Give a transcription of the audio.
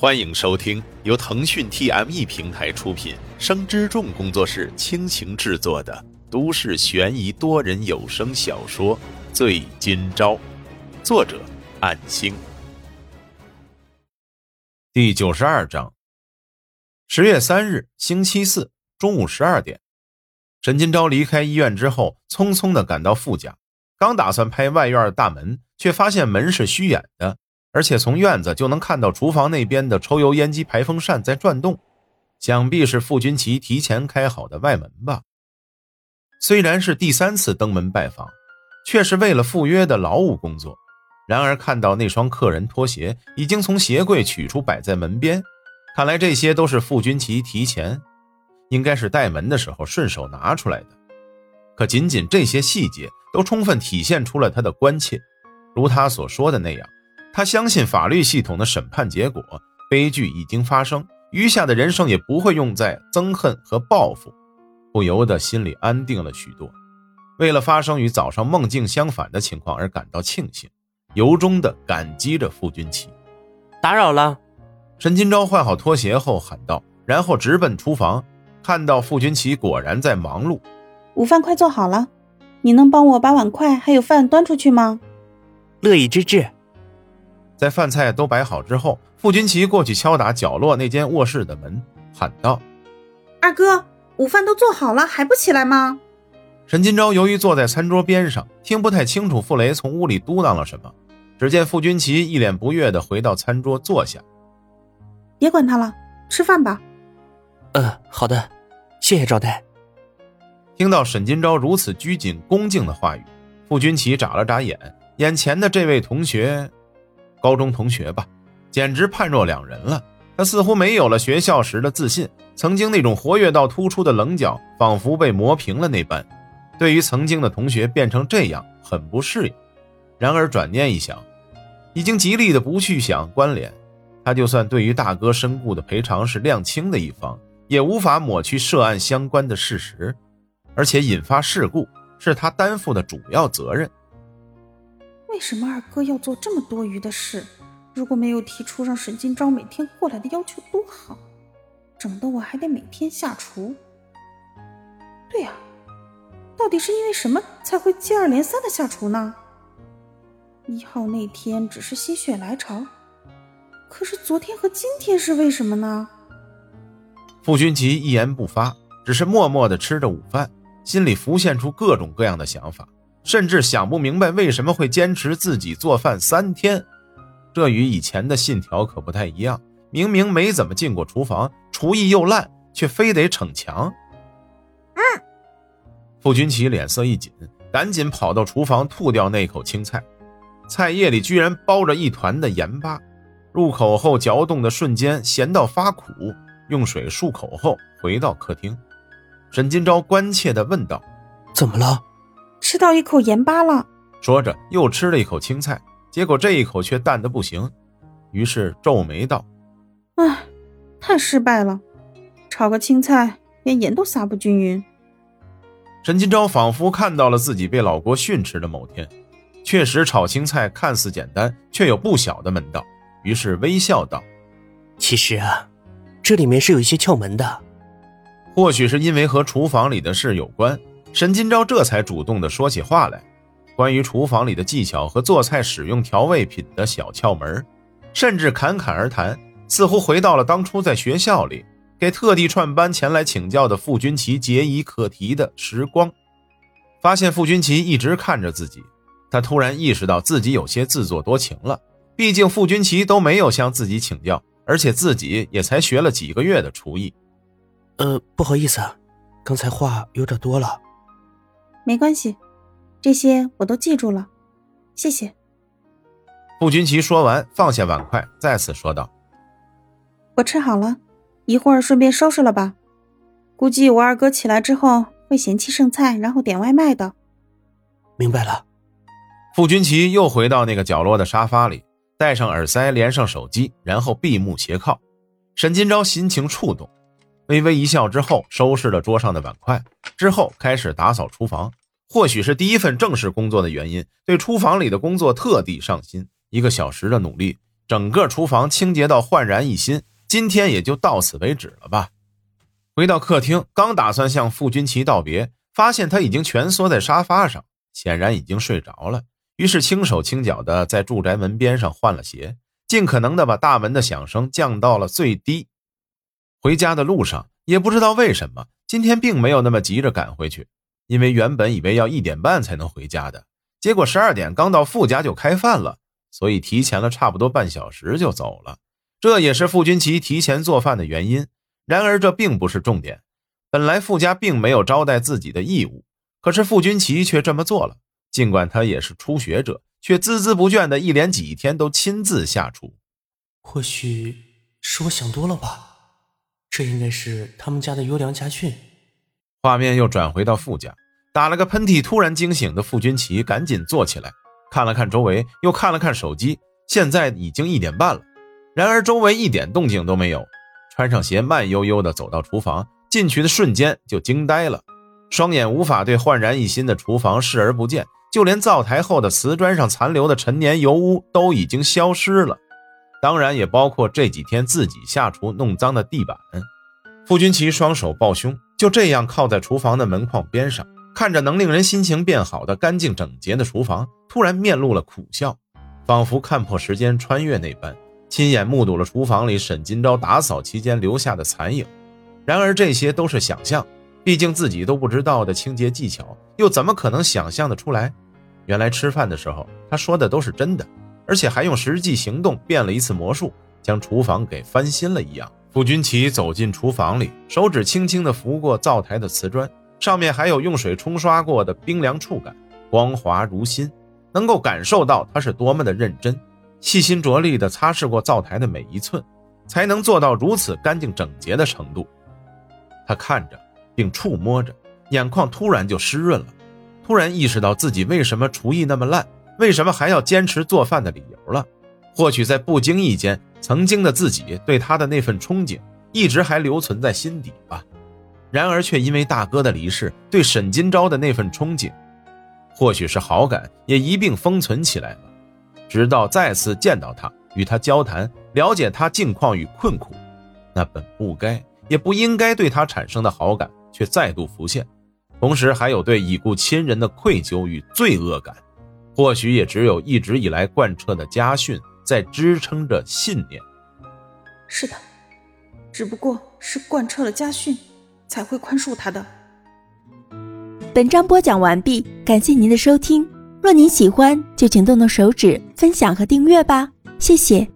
欢迎收听由腾讯 TME 平台出品、生之众工作室倾情制作的都市悬疑多人有声小说《醉今朝》，作者：暗星。第九十二章。十月三日，星期四中午十二点，沈金钊离开医院之后，匆匆的赶到傅家，刚打算拍外院的大门，却发现门是虚掩的。而且从院子就能看到厨房那边的抽油烟机排风扇在转动，想必是傅君奇提前开好的外门吧。虽然是第三次登门拜访，却是为了赴约的劳务工作。然而看到那双客人拖鞋已经从鞋柜取出摆在门边，看来这些都是傅君奇提前，应该是带门的时候顺手拿出来的。可仅仅这些细节都充分体现出了他的关切，如他所说的那样。他相信法律系统的审判结果，悲剧已经发生，余下的人生也不会用在憎恨和报复，不由得心里安定了许多。为了发生与早上梦境相反的情况而感到庆幸，由衷的感激着傅君奇。打扰了，沈金钊换好拖鞋后喊道，然后直奔厨房，看到傅君奇果然在忙碌。午饭快做好了，你能帮我把碗筷还有饭端出去吗？乐意之至。在饭菜都摆好之后，傅君奇过去敲打角落那间卧室的门，喊道：“二哥，午饭都做好了，还不起来吗？”沈金钊由于坐在餐桌边上，听不太清楚傅雷从屋里嘟囔了什么。只见傅君奇一脸不悦地回到餐桌坐下：“别管他了，吃饭吧。”“嗯，好的，谢谢招待。”听到沈金钊如此拘谨恭敬的话语，傅君奇眨了眨眼，眼前的这位同学。高中同学吧，简直判若两人了。他似乎没有了学校时的自信，曾经那种活跃到突出的棱角，仿佛被磨平了那般。对于曾经的同学变成这样，很不适应。然而转念一想，已经极力的不去想关联。他就算对于大哥身故的赔偿是量轻的一方，也无法抹去涉案相关的事实。而且引发事故是他担负的主要责任。为什么二哥要做这么多余的事？如果没有提出让沈金钊每天过来的要求，多好！整的我还得每天下厨。对呀，到底是因为什么才会接二连三的下厨呢？一号那天只是心血来潮，可是昨天和今天是为什么呢？傅君奇一言不发，只是默默的吃着午饭，心里浮现出各种各样的想法。甚至想不明白为什么会坚持自己做饭三天，这与以前的信条可不太一样。明明没怎么进过厨房，厨艺又烂，却非得逞强。嗯，傅君奇脸色一紧，赶紧跑到厨房吐掉那口青菜，菜叶里居然包着一团的盐巴。入口后嚼动的瞬间，咸到发苦。用水漱口后，回到客厅，沈金钊关切地问道：“怎么了？”吃到一口盐巴了，说着又吃了一口青菜，结果这一口却淡的不行，于是皱眉道：“唉，太失败了，炒个青菜连盐都撒不均匀。”沈金钊仿佛看到了自己被老郭训斥的某天，确实炒青菜看似简单，却有不小的门道，于是微笑道：“其实啊，这里面是有一些窍门的，或许是因为和厨房里的事有关。”沈金钊这才主动地说起话来，关于厨房里的技巧和做菜使用调味品的小窍门，甚至侃侃而谈，似乎回到了当初在学校里给特地串班前来请教的傅君奇解疑课题的时光。发现傅君奇一直看着自己，他突然意识到自己有些自作多情了。毕竟傅君奇都没有向自己请教，而且自己也才学了几个月的厨艺。呃，不好意思，刚才话有点多了。没关系，这些我都记住了，谢谢。傅君奇说完，放下碗筷，再次说道：“我吃好了，一会儿顺便收拾了吧。估计我二哥起来之后会嫌弃剩菜，然后点外卖的。”明白了。傅君奇又回到那个角落的沙发里，戴上耳塞，连上手机，然后闭目斜靠。沈金钊心情触动，微微一笑之后，收拾了桌上的碗筷，之后开始打扫厨房。或许是第一份正式工作的原因，对厨房里的工作特地上心。一个小时的努力，整个厨房清洁到焕然一新，今天也就到此为止了吧。回到客厅，刚打算向傅君奇道别，发现他已经蜷缩在沙发上，显然已经睡着了。于是轻手轻脚的在住宅门边上换了鞋，尽可能的把大门的响声降到了最低。回家的路上，也不知道为什么，今天并没有那么急着赶回去，因为原本以为要一点半才能回家的，结果十二点刚到傅家就开饭了，所以提前了差不多半小时就走了。这也是傅君奇提前做饭的原因。然而这并不是重点，本来傅家并没有招待自己的义务，可是傅君奇却这么做了。尽管他也是初学者，却孜孜不倦的一连几天都亲自下厨。或许是我想多了吧。这应该是他们家的优良家训。画面又转回到傅家，打了个喷嚏，突然惊醒的傅君奇赶紧坐起来，看了看周围，又看了看手机，现在已经一点半了。然而周围一点动静都没有。穿上鞋，慢悠悠地走到厨房，进去的瞬间就惊呆了，双眼无法对焕然一新的厨房视而不见，就连灶台后的瓷砖上残留的陈年油污都已经消失了。当然也包括这几天自己下厨弄脏的地板。傅君奇双手抱胸，就这样靠在厨房的门框边上，看着能令人心情变好的干净整洁的厨房，突然面露了苦笑，仿佛看破时间穿越那般，亲眼目睹了厨房里沈金钊打扫期间留下的残影。然而这些都是想象，毕竟自己都不知道的清洁技巧，又怎么可能想象得出来？原来吃饭的时候他说的都是真的。而且还用实际行动变了一次魔术，将厨房给翻新了一样。傅君奇走进厨房里，手指轻轻地拂过灶台的瓷砖，上面还有用水冲刷过的冰凉触感，光滑如新，能够感受到他是多么的认真，细心着力地擦拭过灶台的每一寸，才能做到如此干净整洁的程度。他看着并触摸着，眼眶突然就湿润了，突然意识到自己为什么厨艺那么烂。为什么还要坚持做饭的理由了？或许在不经意间，曾经的自己对他的那份憧憬一直还留存在心底吧。然而，却因为大哥的离世，对沈金钊的那份憧憬，或许是好感，也一并封存起来了。直到再次见到他，与他交谈，了解他境况与困苦，那本不该也不应该对他产生的好感，却再度浮现，同时还有对已故亲人的愧疚与罪恶感。或许也只有一直以来贯彻的家训在支撑着信念。是的，只不过是贯彻了家训，才会宽恕他的。本章播讲完毕，感谢您的收听。若您喜欢，就请动动手指分享和订阅吧，谢谢。